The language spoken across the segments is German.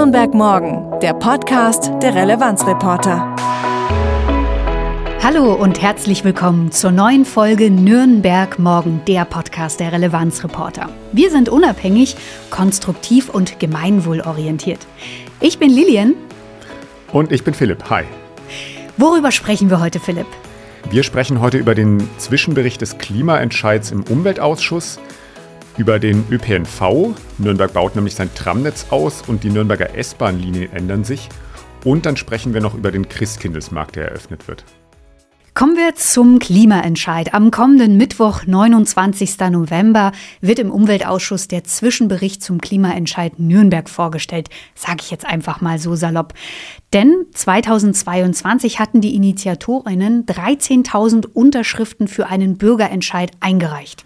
Nürnberg Morgen, der Podcast der Relevanzreporter. Hallo und herzlich willkommen zur neuen Folge Nürnberg Morgen, der Podcast der Relevanzreporter. Wir sind unabhängig, konstruktiv und gemeinwohlorientiert. Ich bin Lilian. Und ich bin Philipp. Hi. Worüber sprechen wir heute, Philipp? Wir sprechen heute über den Zwischenbericht des Klimaentscheids im Umweltausschuss, über den ÖPNV. Nürnberg baut nämlich sein Tramnetz aus und die Nürnberger S-Bahn-Linien ändern sich. Und dann sprechen wir noch über den Christkindlesmarkt, der eröffnet wird. Kommen wir zum Klimaentscheid. Am kommenden Mittwoch, 29. November, wird im Umweltausschuss der Zwischenbericht zum Klimaentscheid Nürnberg vorgestellt. Sage ich jetzt einfach mal so salopp. Denn 2022 hatten die Initiatorinnen 13.000 Unterschriften für einen Bürgerentscheid eingereicht.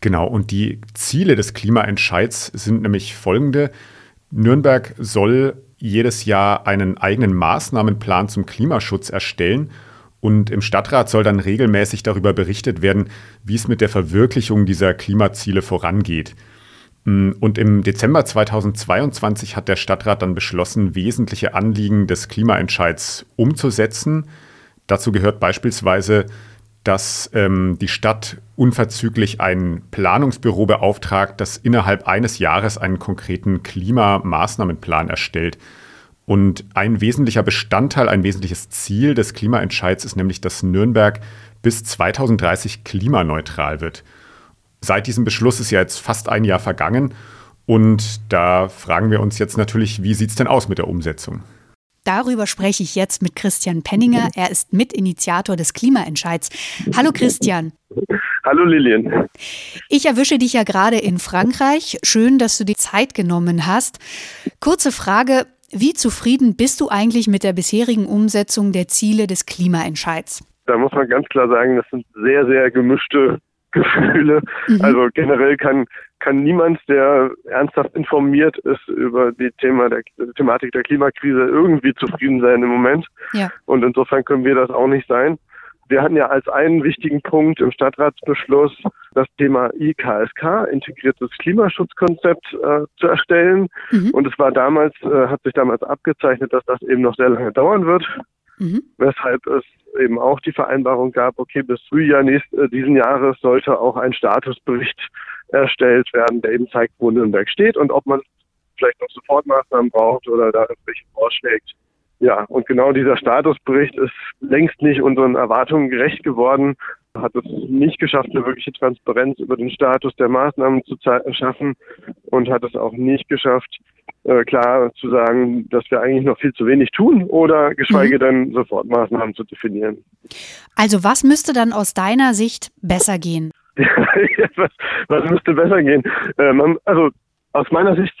Genau, und die Ziele des Klimaentscheids sind nämlich folgende. Nürnberg soll jedes Jahr einen eigenen Maßnahmenplan zum Klimaschutz erstellen und im Stadtrat soll dann regelmäßig darüber berichtet werden, wie es mit der Verwirklichung dieser Klimaziele vorangeht. Und im Dezember 2022 hat der Stadtrat dann beschlossen, wesentliche Anliegen des Klimaentscheids umzusetzen. Dazu gehört beispielsweise dass ähm, die Stadt unverzüglich ein Planungsbüro beauftragt, das innerhalb eines Jahres einen konkreten Klimamaßnahmenplan erstellt. Und ein wesentlicher Bestandteil, ein wesentliches Ziel des Klimaentscheids ist nämlich, dass Nürnberg bis 2030 klimaneutral wird. Seit diesem Beschluss ist ja jetzt fast ein Jahr vergangen und da fragen wir uns jetzt natürlich, wie sieht es denn aus mit der Umsetzung? Darüber spreche ich jetzt mit Christian Penninger. Er ist Mitinitiator des Klimaentscheids. Hallo Christian. Hallo Lilian. Ich erwische dich ja gerade in Frankreich. Schön, dass du die Zeit genommen hast. Kurze Frage. Wie zufrieden bist du eigentlich mit der bisherigen Umsetzung der Ziele des Klimaentscheids? Da muss man ganz klar sagen, das sind sehr, sehr gemischte Gefühle. Mhm. Also generell kann, kann niemand, der ernsthaft informiert ist über die Thema der, die Thematik der Klimakrise, irgendwie zufrieden sein im Moment. Ja. Und insofern können wir das auch nicht sein. Wir hatten ja als einen wichtigen Punkt im Stadtratsbeschluss das Thema IKSK, integriertes Klimaschutzkonzept, äh, zu erstellen. Mhm. Und es war damals, äh, hat sich damals abgezeichnet, dass das eben noch sehr lange dauern wird. Mhm. Weshalb es eben auch die Vereinbarung gab, okay, bis Frühjahr nächst, äh, diesen Jahres sollte auch ein Statusbericht erstellt werden, der eben zeigt, wo Nürnberg steht und ob man vielleicht noch Sofortmaßnahmen braucht oder da irgendwelche vorschlägt. Ja, und genau dieser Statusbericht ist längst nicht unseren Erwartungen gerecht geworden, hat es nicht geschafft, eine wirkliche Transparenz über den Status der Maßnahmen zu schaffen und hat es auch nicht geschafft, äh, klar zu sagen, dass wir eigentlich noch viel zu wenig tun oder geschweige mhm. denn Sofortmaßnahmen zu definieren. Also was müsste dann aus deiner Sicht besser gehen? was, was, müsste besser gehen? Äh, also aus meiner Sicht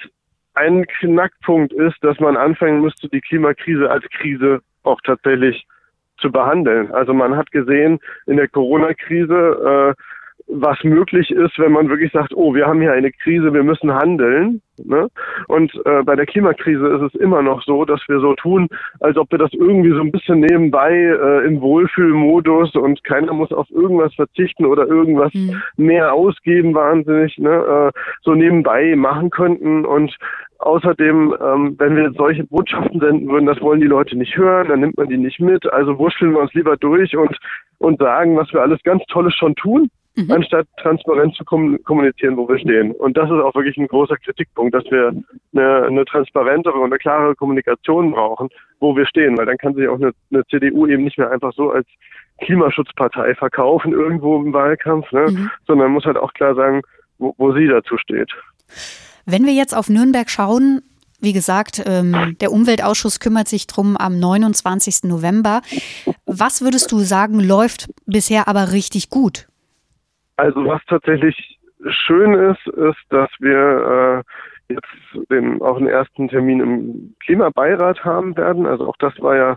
ein Knackpunkt ist, dass man anfangen müsste, die Klimakrise als Krise auch tatsächlich zu behandeln. Also man hat gesehen in der Corona-Krise, äh, was möglich ist, wenn man wirklich sagt, oh, wir haben hier eine Krise, wir müssen handeln. Ne? Und äh, bei der Klimakrise ist es immer noch so, dass wir so tun, als ob wir das irgendwie so ein bisschen nebenbei äh, im Wohlfühlmodus und keiner muss auf irgendwas verzichten oder irgendwas mhm. mehr ausgeben, wahnsinnig, ne? äh, so nebenbei machen könnten. Und Außerdem, ähm, wenn wir solche Botschaften senden würden, das wollen die Leute nicht hören, dann nimmt man die nicht mit. Also wurschteln wir uns lieber durch und, und sagen, was wir alles ganz Tolles schon tun mhm. anstatt transparent zu kommunizieren, wo wir stehen. Und das ist auch wirklich ein großer Kritikpunkt, dass wir eine, eine transparentere und eine klare Kommunikation brauchen, wo wir stehen, weil dann kann sich auch eine, eine CDU eben nicht mehr einfach so als Klimaschutzpartei verkaufen irgendwo im Wahlkampf, ne? Mhm. sondern muss halt auch klar sagen, wo, wo sie dazu steht. Wenn wir jetzt auf Nürnberg schauen, wie gesagt, ähm, der Umweltausschuss kümmert sich drum am 29. November. Was würdest du sagen, läuft bisher aber richtig gut? Also was tatsächlich schön ist, ist, dass wir äh, jetzt den, auch einen ersten Termin im Klimabeirat haben werden. Also auch das war ja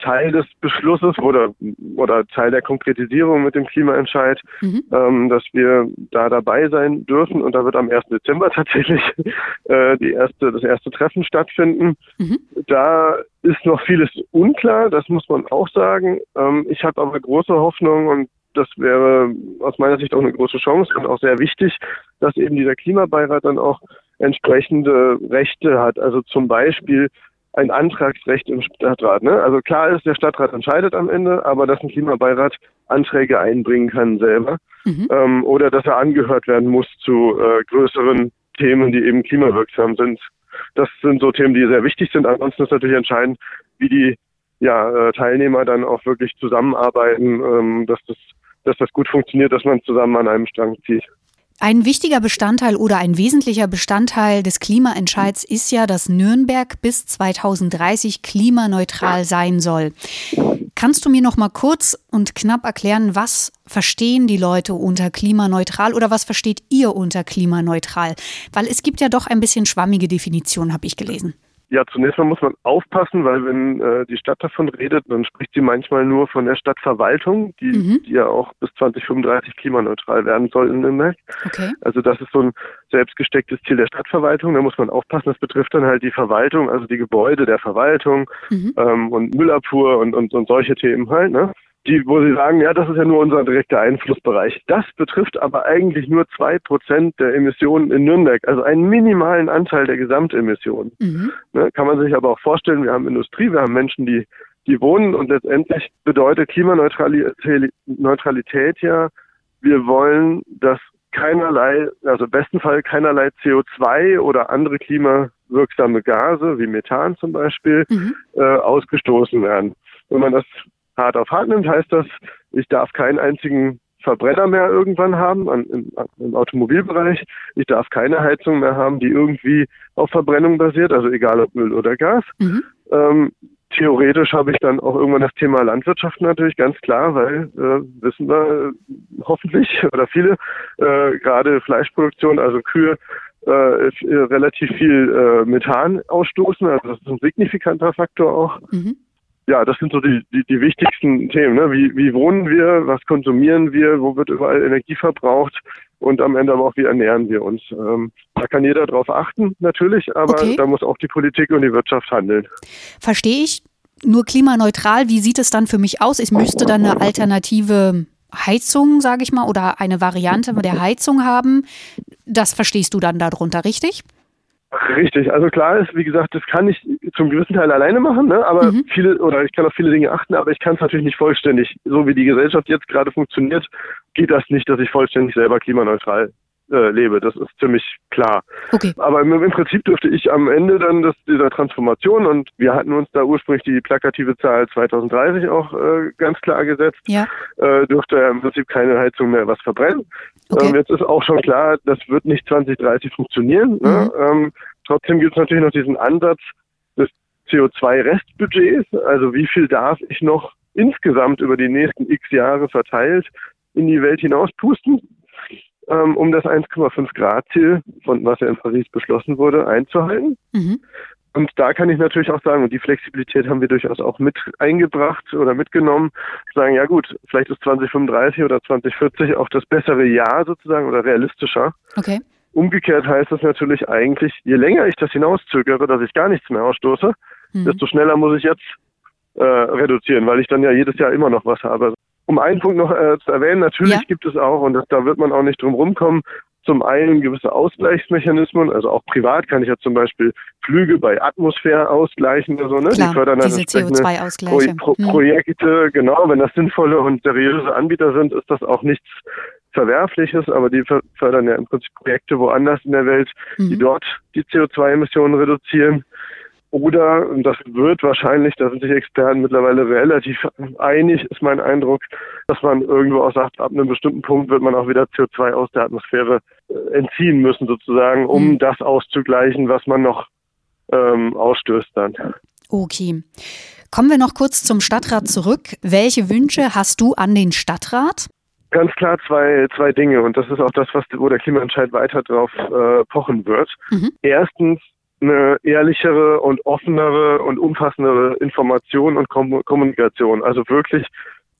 Teil des Beschlusses oder, oder Teil der Konkretisierung mit dem Klimaentscheid, mhm. ähm, dass wir da dabei sein dürfen. Und da wird am 1. Dezember tatsächlich äh, die erste, das erste Treffen stattfinden. Mhm. Da ist noch vieles unklar, das muss man auch sagen. Ähm, ich habe aber große Hoffnung und das wäre aus meiner Sicht auch eine große Chance und auch sehr wichtig, dass eben dieser Klimabeirat dann auch entsprechende Rechte hat. Also zum Beispiel ein Antragsrecht im Stadtrat. Ne? Also klar ist, der Stadtrat entscheidet am Ende, aber dass ein Klimabeirat Anträge einbringen kann selber mhm. ähm, oder dass er angehört werden muss zu äh, größeren Themen, die eben klimawirksam sind. Das sind so Themen, die sehr wichtig sind. Ansonsten ist natürlich entscheidend, wie die ja, äh, Teilnehmer dann auch wirklich zusammenarbeiten, ähm, dass das dass das gut funktioniert, dass man zusammen an einem Strang zieht. Ein wichtiger Bestandteil oder ein wesentlicher Bestandteil des Klimaentscheids ist ja, dass Nürnberg bis 2030 klimaneutral sein soll. Kannst du mir noch mal kurz und knapp erklären, was verstehen die Leute unter klimaneutral oder was versteht ihr unter klimaneutral? Weil es gibt ja doch ein bisschen schwammige Definitionen, habe ich gelesen. Ja, zunächst mal muss man aufpassen, weil wenn äh, die Stadt davon redet, dann spricht sie manchmal nur von der Stadtverwaltung, die, mhm. die ja auch bis 2035 klimaneutral werden soll in Nürnberg. Okay. Also das ist so ein selbstgestecktes Ziel der Stadtverwaltung. Da muss man aufpassen. Das betrifft dann halt die Verwaltung, also die Gebäude der Verwaltung mhm. ähm, und Müllabfuhr und, und, und solche Themen halt. Ne? Die, wo sie sagen, ja, das ist ja nur unser direkter Einflussbereich. Das betrifft aber eigentlich nur zwei Prozent der Emissionen in Nürnberg, also einen minimalen Anteil der Gesamtemissionen. Mhm. Ne, kann man sich aber auch vorstellen, wir haben Industrie, wir haben Menschen, die, die wohnen und letztendlich bedeutet Klimaneutralität Neutralität ja, wir wollen, dass keinerlei, also im besten Fall keinerlei CO2 oder andere klimawirksame Gase, wie Methan zum Beispiel, mhm. äh, ausgestoßen werden. Wenn man das hart auf hart nimmt, heißt das, ich darf keinen einzigen Verbrenner mehr irgendwann haben an, im, im, Automobilbereich. Ich darf keine Heizung mehr haben, die irgendwie auf Verbrennung basiert, also egal ob Öl oder Gas. Mhm. Ähm, theoretisch habe ich dann auch irgendwann das Thema Landwirtschaft natürlich ganz klar, weil äh, wissen wir äh, hoffentlich oder viele äh, gerade Fleischproduktion, also Kühe, äh, relativ viel äh, Methan ausstoßen. Also das ist ein signifikanter Faktor auch. Mhm ja, das sind so die, die, die wichtigsten Themen. Ne? Wie, wie wohnen wir, was konsumieren wir, wo wird überall Energie verbraucht und am Ende aber auch, wie ernähren wir uns. Ähm, da kann jeder drauf achten, natürlich, aber okay. da muss auch die Politik und die Wirtschaft handeln. Verstehe ich. Nur klimaneutral, wie sieht es dann für mich aus? Ich müsste dann eine alternative Heizung, sage ich mal, oder eine Variante der Heizung haben. Das verstehst du dann darunter, richtig? Richtig, also klar ist, wie gesagt, das kann ich zum gewissen Teil alleine machen, ne? aber mhm. viele, oder ich kann auf viele Dinge achten, aber ich kann es natürlich nicht vollständig. So wie die Gesellschaft jetzt gerade funktioniert, geht das nicht, dass ich vollständig selber klimaneutral äh, lebe. Das ist ziemlich klar. Okay. Aber im, im, Prinzip dürfte ich am Ende dann das, dieser Transformation und wir hatten uns da ursprünglich die plakative Zahl 2030 auch äh, ganz klar gesetzt, ja. äh, dürfte im Prinzip keine Heizung mehr was verbrennen. Okay. Ähm, jetzt ist auch schon klar, das wird nicht 2030 funktionieren. Ne? Mhm. Ne? Ähm, trotzdem gibt es natürlich noch diesen Ansatz des CO2-Restbudgets, also wie viel darf ich noch insgesamt über die nächsten x Jahre verteilt in die Welt hinaus pusten ähm, um das 1,5 Grad Ziel, von was ja in Paris beschlossen wurde, einzuhalten. Mhm. Und da kann ich natürlich auch sagen, und die Flexibilität haben wir durchaus auch mit eingebracht oder mitgenommen, sagen, ja gut, vielleicht ist 2035 oder 2040 auch das bessere Jahr sozusagen oder realistischer. Okay. Umgekehrt heißt das natürlich eigentlich, je länger ich das hinauszögere, dass ich gar nichts mehr ausstoße, mhm. desto schneller muss ich jetzt äh, reduzieren, weil ich dann ja jedes Jahr immer noch was habe. Um einen Punkt noch äh, zu erwähnen, natürlich ja. gibt es auch, und das, da wird man auch nicht drum rumkommen, zum einen gewisse Ausgleichsmechanismen, also auch privat kann ich ja zum Beispiel Flüge bei Atmosphäre ausgleichen oder so, ne? Klar, die fördern dann diese CO2-Ausgleiche. Pro Pro hm. Projekte, genau, wenn das sinnvolle und seriöse Anbieter sind, ist das auch nichts Verwerfliches, aber die fördern ja im Prinzip Projekte woanders in der Welt, mhm. die dort die CO2-Emissionen reduzieren. Oder, und das wird wahrscheinlich, da sind sich Experten mittlerweile relativ einig, ist mein Eindruck, dass man irgendwo auch sagt, ab einem bestimmten Punkt wird man auch wieder CO2 aus der Atmosphäre äh, entziehen müssen, sozusagen, um mhm. das auszugleichen, was man noch ähm, ausstößt dann. Okay. Kommen wir noch kurz zum Stadtrat zurück. Welche Wünsche hast du an den Stadtrat? Ganz klar zwei, zwei Dinge und das ist auch das, was, wo der Klimaentscheid weiter drauf äh, pochen wird. Mhm. Erstens eine ehrlichere und offenere und umfassendere Information und Kommunikation. Also wirklich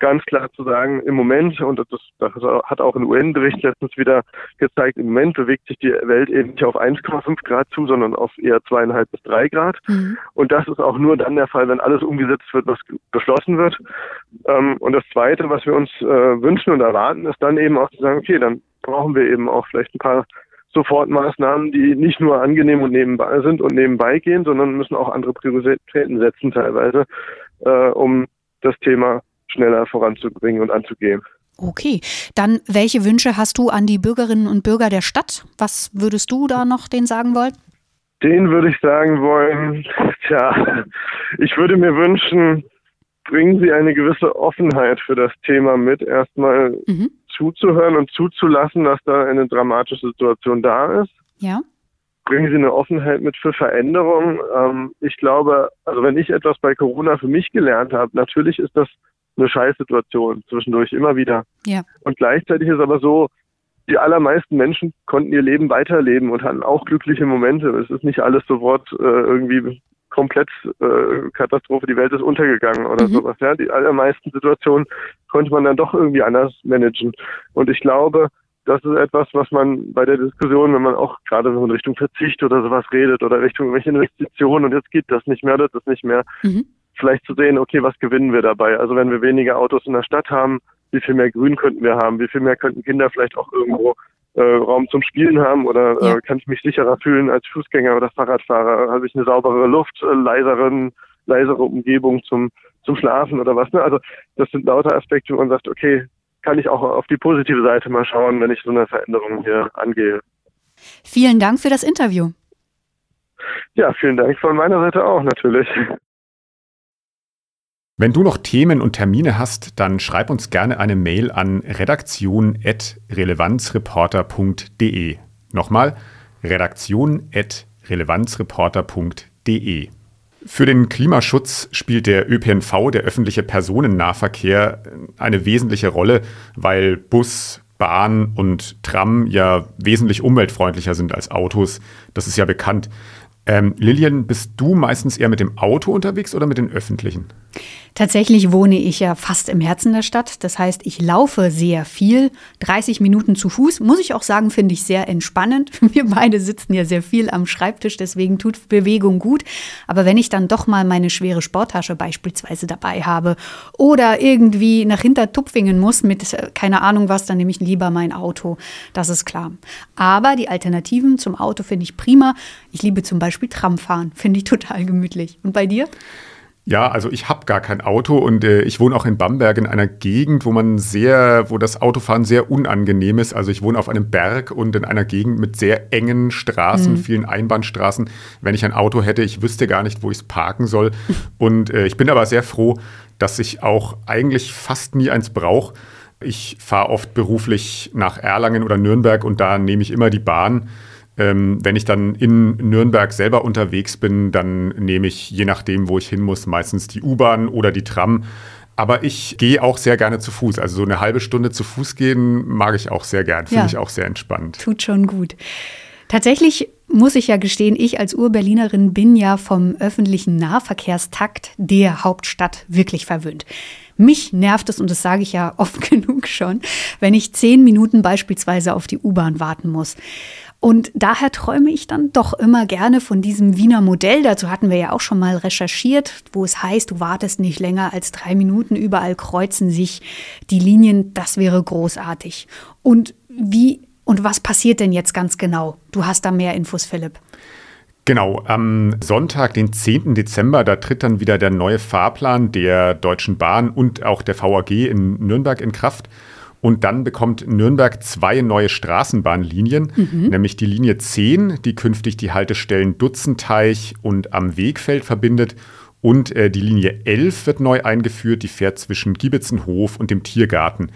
ganz klar zu sagen, im Moment, und das, das hat auch ein UN-Bericht letztens wieder gezeigt, im Moment bewegt sich die Welt eben nicht auf 1,5 Grad zu, sondern auf eher zweieinhalb bis drei Grad. Mhm. Und das ist auch nur dann der Fall, wenn alles umgesetzt wird, was beschlossen wird. Ähm, und das Zweite, was wir uns äh, wünschen und erwarten, ist dann eben auch zu sagen, okay, dann brauchen wir eben auch vielleicht ein paar Sofortmaßnahmen, die nicht nur angenehm und nebenbei sind und nebenbei gehen, sondern müssen auch andere Prioritäten setzen teilweise, äh, um das Thema schneller voranzubringen und anzugehen. Okay, dann welche Wünsche hast du an die Bürgerinnen und Bürger der Stadt? Was würdest du da noch denen sagen wollen? Den würde ich sagen wollen, tja, ich würde mir wünschen, bringen Sie eine gewisse Offenheit für das Thema mit, erstmal mhm. Zuzuhören und zuzulassen, dass da eine dramatische Situation da ist. Ja. Bringen Sie eine Offenheit mit für Veränderungen. Ähm, ich glaube, also wenn ich etwas bei Corona für mich gelernt habe, natürlich ist das eine Scheißsituation zwischendurch immer wieder. Ja. Und gleichzeitig ist aber so, die allermeisten Menschen konnten ihr Leben weiterleben und hatten auch glückliche Momente. Es ist nicht alles sofort äh, irgendwie komplett äh, Katastrophe, die Welt ist untergegangen oder mhm. sowas. Ja, die allermeisten Situationen konnte man dann doch irgendwie anders managen. Und ich glaube, das ist etwas, was man bei der Diskussion, wenn man auch gerade so in Richtung Verzicht oder sowas redet oder Richtung irgendwelche Investitionen und jetzt geht das nicht mehr, das ist nicht mehr, mhm. vielleicht zu sehen, okay, was gewinnen wir dabei? Also wenn wir weniger Autos in der Stadt haben, wie viel mehr Grün könnten wir haben, wie viel mehr könnten Kinder vielleicht auch irgendwo äh, Raum zum Spielen haben oder ja. äh, kann ich mich sicherer fühlen als Fußgänger oder Fahrradfahrer? Habe ich eine saubere Luft, äh, leiseren, leisere Umgebung zum, zum Schlafen oder was? Ne? Also das sind lauter Aspekte, wo man sagt, okay, kann ich auch auf die positive Seite mal schauen, wenn ich so eine Veränderung hier angehe. Vielen Dank für das Interview. Ja, vielen Dank von meiner Seite auch natürlich. Wenn du noch Themen und Termine hast, dann schreib uns gerne eine Mail an redaktion.relevanzreporter.de. Nochmal, redaktion.relevanzreporter.de. Für den Klimaschutz spielt der ÖPNV, der öffentliche Personennahverkehr, eine wesentliche Rolle, weil Bus, Bahn und Tram ja wesentlich umweltfreundlicher sind als Autos. Das ist ja bekannt. Ähm, Lilian, bist du meistens eher mit dem Auto unterwegs oder mit den öffentlichen? Tatsächlich wohne ich ja fast im Herzen der Stadt. Das heißt, ich laufe sehr viel. 30 Minuten zu Fuß, muss ich auch sagen, finde ich sehr entspannend. Wir beide sitzen ja sehr viel am Schreibtisch, deswegen tut Bewegung gut. Aber wenn ich dann doch mal meine schwere Sporttasche beispielsweise dabei habe oder irgendwie nach Hintertupfingen muss mit äh, keine Ahnung was, dann nehme ich lieber mein Auto. Das ist klar. Aber die Alternativen zum Auto finde ich prima. Ich liebe zum Beispiel Tramfahren, finde ich total gemütlich. Und bei dir? Ja, also ich habe gar kein Auto und äh, ich wohne auch in Bamberg in einer Gegend, wo man sehr, wo das Autofahren sehr unangenehm ist. Also ich wohne auf einem Berg und in einer Gegend mit sehr engen Straßen, mhm. vielen Einbahnstraßen. Wenn ich ein Auto hätte, ich wüsste gar nicht, wo ich es parken soll. Und äh, ich bin aber sehr froh, dass ich auch eigentlich fast nie eins brauche. Ich fahre oft beruflich nach Erlangen oder Nürnberg und da nehme ich immer die Bahn. Ähm, wenn ich dann in Nürnberg selber unterwegs bin, dann nehme ich, je nachdem, wo ich hin muss, meistens die U-Bahn oder die Tram. Aber ich gehe auch sehr gerne zu Fuß. Also so eine halbe Stunde zu Fuß gehen mag ich auch sehr gern. Finde ja, ich auch sehr entspannt. Tut schon gut. Tatsächlich muss ich ja gestehen, ich als Urberlinerin bin ja vom öffentlichen Nahverkehrstakt der Hauptstadt wirklich verwöhnt. Mich nervt es, und das sage ich ja oft genug schon, wenn ich zehn Minuten beispielsweise auf die U-Bahn warten muss. Und daher träume ich dann doch immer gerne von diesem Wiener Modell. Dazu hatten wir ja auch schon mal recherchiert, wo es heißt, du wartest nicht länger als drei Minuten, überall kreuzen sich die Linien. Das wäre großartig. Und wie und was passiert denn jetzt ganz genau? Du hast da mehr Infos, Philipp. Genau, am Sonntag, den 10. Dezember, da tritt dann wieder der neue Fahrplan der Deutschen Bahn und auch der VAG in Nürnberg in Kraft. Und dann bekommt Nürnberg zwei neue Straßenbahnlinien, mhm. nämlich die Linie 10, die künftig die Haltestellen Dutzenteich und am Wegfeld verbindet. Und äh, die Linie 11 wird neu eingeführt, die fährt zwischen Giebitzenhof und dem Tiergarten.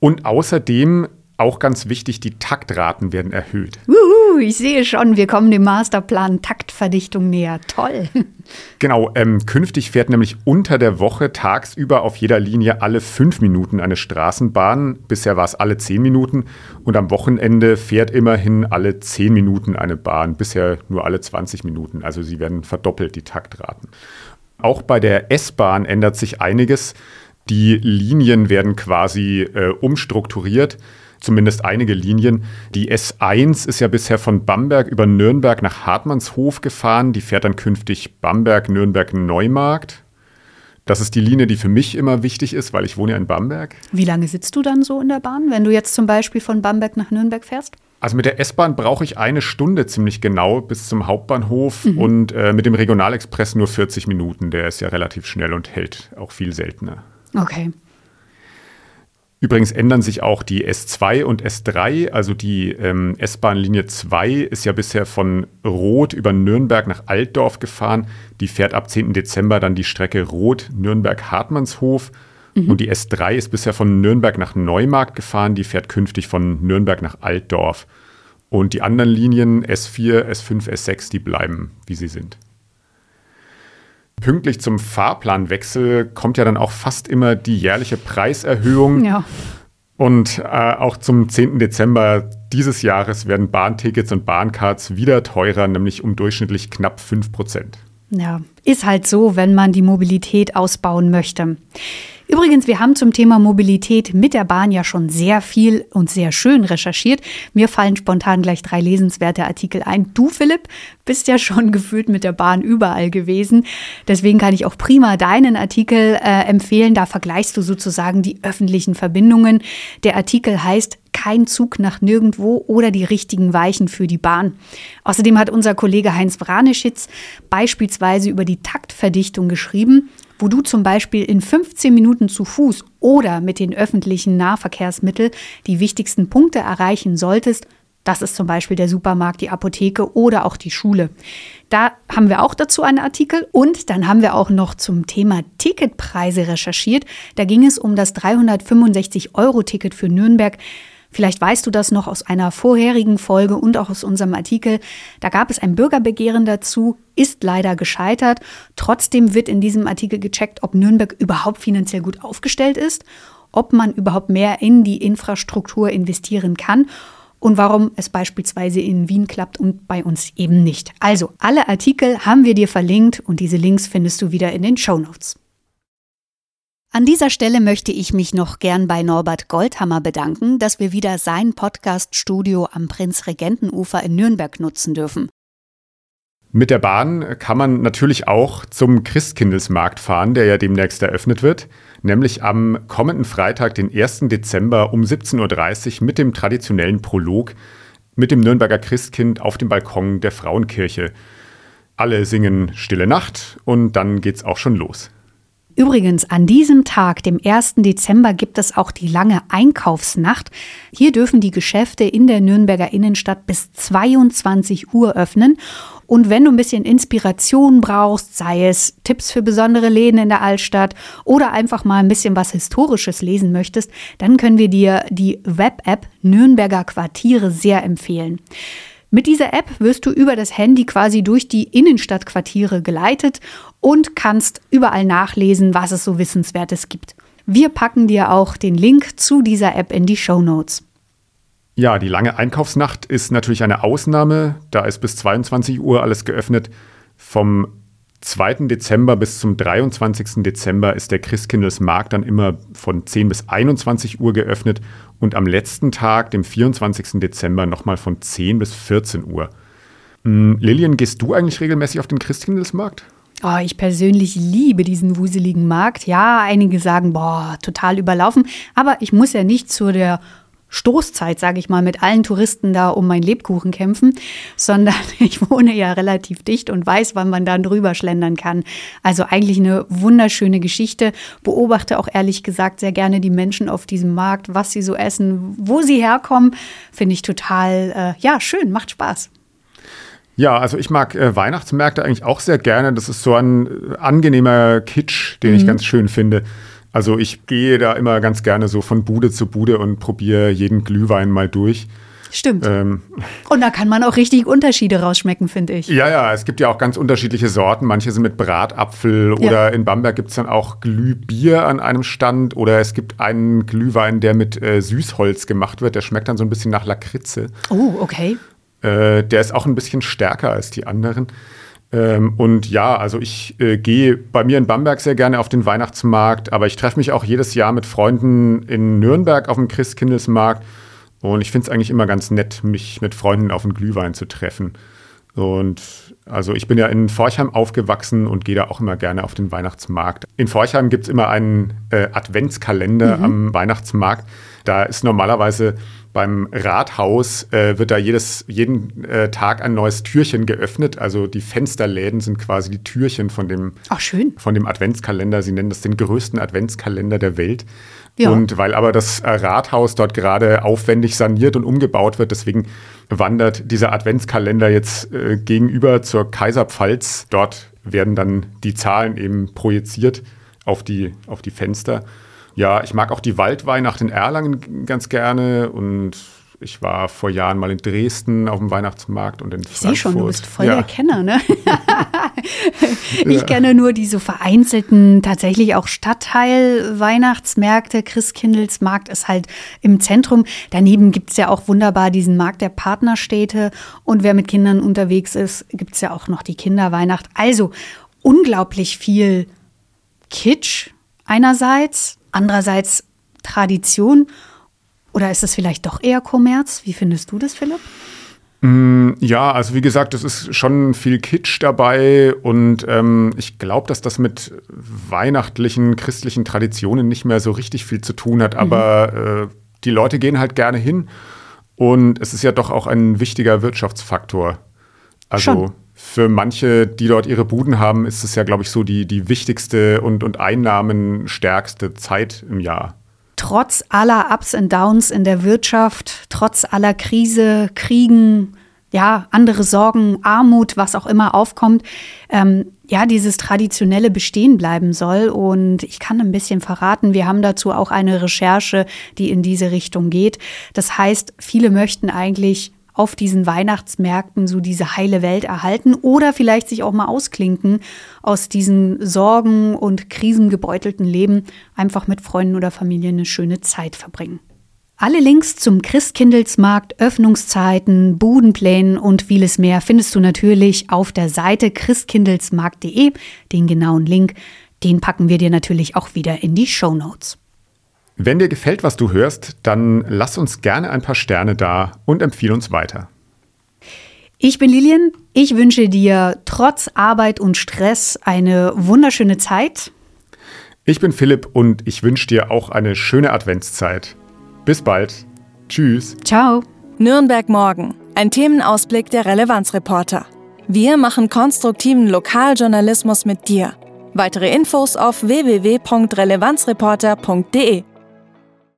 Und außerdem auch ganz wichtig, die Taktraten werden erhöht. Uhu, ich sehe schon, wir kommen dem Masterplan Taktverdichtung näher. Toll. Genau, ähm, künftig fährt nämlich unter der Woche tagsüber auf jeder Linie alle fünf Minuten eine Straßenbahn. Bisher war es alle zehn Minuten. Und am Wochenende fährt immerhin alle zehn Minuten eine Bahn. Bisher nur alle 20 Minuten. Also sie werden verdoppelt, die Taktraten. Auch bei der S-Bahn ändert sich einiges. Die Linien werden quasi äh, umstrukturiert zumindest einige Linien. Die S1 ist ja bisher von Bamberg über Nürnberg nach Hartmannshof gefahren. Die fährt dann künftig Bamberg, Nürnberg, Neumarkt. Das ist die Linie, die für mich immer wichtig ist, weil ich wohne ja in Bamberg. Wie lange sitzt du dann so in der Bahn, wenn du jetzt zum Beispiel von Bamberg nach Nürnberg fährst? Also mit der S-Bahn brauche ich eine Stunde ziemlich genau bis zum Hauptbahnhof mhm. und äh, mit dem Regionalexpress nur 40 Minuten. Der ist ja relativ schnell und hält auch viel seltener. Okay. Übrigens ändern sich auch die S2 und S3, also die ähm, S-Bahn-Linie 2 ist ja bisher von Roth über Nürnberg nach Altdorf gefahren. Die fährt ab 10. Dezember dann die Strecke Roth-Nürnberg-Hartmannshof. Mhm. Und die S3 ist bisher von Nürnberg nach Neumarkt gefahren. Die fährt künftig von Nürnberg nach Altdorf. Und die anderen Linien S4, S5, S6, die bleiben, wie sie sind. Pünktlich zum Fahrplanwechsel kommt ja dann auch fast immer die jährliche Preiserhöhung. Ja. Und äh, auch zum 10. Dezember dieses Jahres werden Bahntickets und Bahncards wieder teurer, nämlich um durchschnittlich knapp 5 Prozent. Ja, ist halt so, wenn man die Mobilität ausbauen möchte. Übrigens, wir haben zum Thema Mobilität mit der Bahn ja schon sehr viel und sehr schön recherchiert. Mir fallen spontan gleich drei lesenswerte Artikel ein. Du, Philipp, bist ja schon gefühlt mit der Bahn überall gewesen. Deswegen kann ich auch prima deinen Artikel äh, empfehlen. Da vergleichst du sozusagen die öffentlichen Verbindungen. Der Artikel heißt kein Zug nach nirgendwo oder die richtigen Weichen für die Bahn. Außerdem hat unser Kollege Heinz Vranischitz beispielsweise über die Taktverdichtung geschrieben wo du zum Beispiel in 15 Minuten zu Fuß oder mit den öffentlichen Nahverkehrsmitteln die wichtigsten Punkte erreichen solltest, das ist zum Beispiel der Supermarkt, die Apotheke oder auch die Schule. Da haben wir auch dazu einen Artikel und dann haben wir auch noch zum Thema Ticketpreise recherchiert. Da ging es um das 365-Euro-Ticket für Nürnberg. Vielleicht weißt du das noch aus einer vorherigen Folge und auch aus unserem Artikel. Da gab es ein Bürgerbegehren dazu, ist leider gescheitert. Trotzdem wird in diesem Artikel gecheckt, ob Nürnberg überhaupt finanziell gut aufgestellt ist, ob man überhaupt mehr in die Infrastruktur investieren kann und warum es beispielsweise in Wien klappt und bei uns eben nicht. Also, alle Artikel haben wir dir verlinkt und diese Links findest du wieder in den Show Notes. An dieser Stelle möchte ich mich noch gern bei Norbert Goldhammer bedanken, dass wir wieder sein Podcast-Studio am Prinzregentenufer in Nürnberg nutzen dürfen. Mit der Bahn kann man natürlich auch zum Christkindlesmarkt fahren, der ja demnächst eröffnet wird, nämlich am kommenden Freitag, den 1. Dezember um 17.30 Uhr mit dem traditionellen Prolog mit dem Nürnberger Christkind auf dem Balkon der Frauenkirche. Alle singen Stille Nacht und dann geht's auch schon los. Übrigens, an diesem Tag, dem 1. Dezember, gibt es auch die lange Einkaufsnacht. Hier dürfen die Geschäfte in der Nürnberger Innenstadt bis 22 Uhr öffnen. Und wenn du ein bisschen Inspiration brauchst, sei es Tipps für besondere Läden in der Altstadt oder einfach mal ein bisschen was Historisches lesen möchtest, dann können wir dir die Web-App Nürnberger Quartiere sehr empfehlen. Mit dieser App wirst du über das Handy quasi durch die Innenstadtquartiere geleitet und kannst überall nachlesen, was es so Wissenswertes gibt. Wir packen dir auch den Link zu dieser App in die Show Notes. Ja, die lange Einkaufsnacht ist natürlich eine Ausnahme. Da ist bis 22 Uhr alles geöffnet. Vom 2. Dezember bis zum 23. Dezember ist der Christkindlesmarkt dann immer von 10 bis 21 Uhr geöffnet und am letzten Tag, dem 24. Dezember, nochmal von 10 bis 14 Uhr. Hm, Lilian, gehst du eigentlich regelmäßig auf den Christkindlesmarkt? Oh, ich persönlich liebe diesen wuseligen Markt. Ja, einige sagen, boah, total überlaufen. Aber ich muss ja nicht zu der Stoßzeit, sage ich mal, mit allen Touristen da um meinen Lebkuchen kämpfen, sondern ich wohne ja relativ dicht und weiß, wann man dann drüber schlendern kann. Also eigentlich eine wunderschöne Geschichte. Beobachte auch ehrlich gesagt sehr gerne die Menschen auf diesem Markt, was sie so essen, wo sie herkommen. Finde ich total, äh, ja, schön, macht Spaß. Ja, also ich mag äh, Weihnachtsmärkte eigentlich auch sehr gerne. Das ist so ein äh, angenehmer Kitsch, den mhm. ich ganz schön finde. Also ich gehe da immer ganz gerne so von Bude zu Bude und probiere jeden Glühwein mal durch. Stimmt. Ähm, und da kann man auch richtig Unterschiede rausschmecken, finde ich. Ja, ja, es gibt ja auch ganz unterschiedliche Sorten. Manche sind mit Bratapfel ja. oder in Bamberg gibt es dann auch Glühbier an einem Stand oder es gibt einen Glühwein, der mit äh, Süßholz gemacht wird. Der schmeckt dann so ein bisschen nach Lakritze. Oh, okay. Äh, der ist auch ein bisschen stärker als die anderen. Ähm, und ja, also ich äh, gehe bei mir in Bamberg sehr gerne auf den Weihnachtsmarkt, aber ich treffe mich auch jedes Jahr mit Freunden in Nürnberg auf dem Christkindlesmarkt. Und ich finde es eigentlich immer ganz nett, mich mit Freunden auf einen Glühwein zu treffen. Und also ich bin ja in Forchheim aufgewachsen und gehe da auch immer gerne auf den Weihnachtsmarkt. In Forchheim gibt es immer einen äh, Adventskalender mhm. am Weihnachtsmarkt. Da ist normalerweise beim Rathaus äh, wird da jedes, jeden äh, Tag ein neues Türchen geöffnet. Also die Fensterläden sind quasi die Türchen von dem, Ach, schön. Von dem Adventskalender. Sie nennen das den größten Adventskalender der Welt. Ja. Und weil aber das äh, Rathaus dort gerade aufwendig saniert und umgebaut wird, deswegen wandert dieser Adventskalender jetzt äh, gegenüber zur Kaiserpfalz. Dort werden dann die Zahlen eben projiziert auf die, auf die Fenster. Ja, ich mag auch die Waldweihnacht in Erlangen ganz gerne und ich war vor Jahren mal in Dresden auf dem Weihnachtsmarkt und in ich Frankfurt. Ich sehe schon, du bist voll ja. der Kenner, ne? ich ja. kenne nur diese vereinzelten, tatsächlich auch Stadtteil-Weihnachtsmärkte. Christkindlesmarkt ist halt im Zentrum. Daneben gibt es ja auch wunderbar diesen Markt der Partnerstädte. Und wer mit Kindern unterwegs ist, gibt es ja auch noch die Kinderweihnacht. Also unglaublich viel Kitsch einerseits, andererseits Tradition. Oder ist es vielleicht doch eher Kommerz? Wie findest du das, Philipp? Mm, ja, also wie gesagt, es ist schon viel Kitsch dabei und ähm, ich glaube, dass das mit weihnachtlichen christlichen Traditionen nicht mehr so richtig viel zu tun hat, aber mhm. äh, die Leute gehen halt gerne hin und es ist ja doch auch ein wichtiger Wirtschaftsfaktor. Also schon. Für manche, die dort ihre Buden haben, ist es ja, glaube ich, so die, die wichtigste und, und einnahmenstärkste Zeit im Jahr trotz aller Ups und Downs in der Wirtschaft, trotz aller Krise, Kriegen, ja, andere Sorgen, Armut, was auch immer aufkommt, ähm, ja, dieses traditionelle bestehen bleiben soll. Und ich kann ein bisschen verraten, wir haben dazu auch eine Recherche, die in diese Richtung geht. Das heißt, viele möchten eigentlich auf diesen Weihnachtsmärkten so diese heile Welt erhalten oder vielleicht sich auch mal ausklinken aus diesen Sorgen und krisengebeutelten Leben, einfach mit Freunden oder Familie eine schöne Zeit verbringen. Alle Links zum Christkindlesmarkt, Öffnungszeiten, Budenplänen und vieles mehr findest du natürlich auf der Seite christkindlesmarkt.de. Den genauen Link, den packen wir dir natürlich auch wieder in die Show Notes. Wenn dir gefällt, was du hörst, dann lass uns gerne ein paar Sterne da und empfehle uns weiter. Ich bin Lilian. Ich wünsche dir trotz Arbeit und Stress eine wunderschöne Zeit. Ich bin Philipp und ich wünsche dir auch eine schöne Adventszeit. Bis bald. Tschüss. Ciao. Nürnberg morgen. Ein Themenausblick der Relevanzreporter. Wir machen konstruktiven Lokaljournalismus mit dir. Weitere Infos auf www.relevanzreporter.de.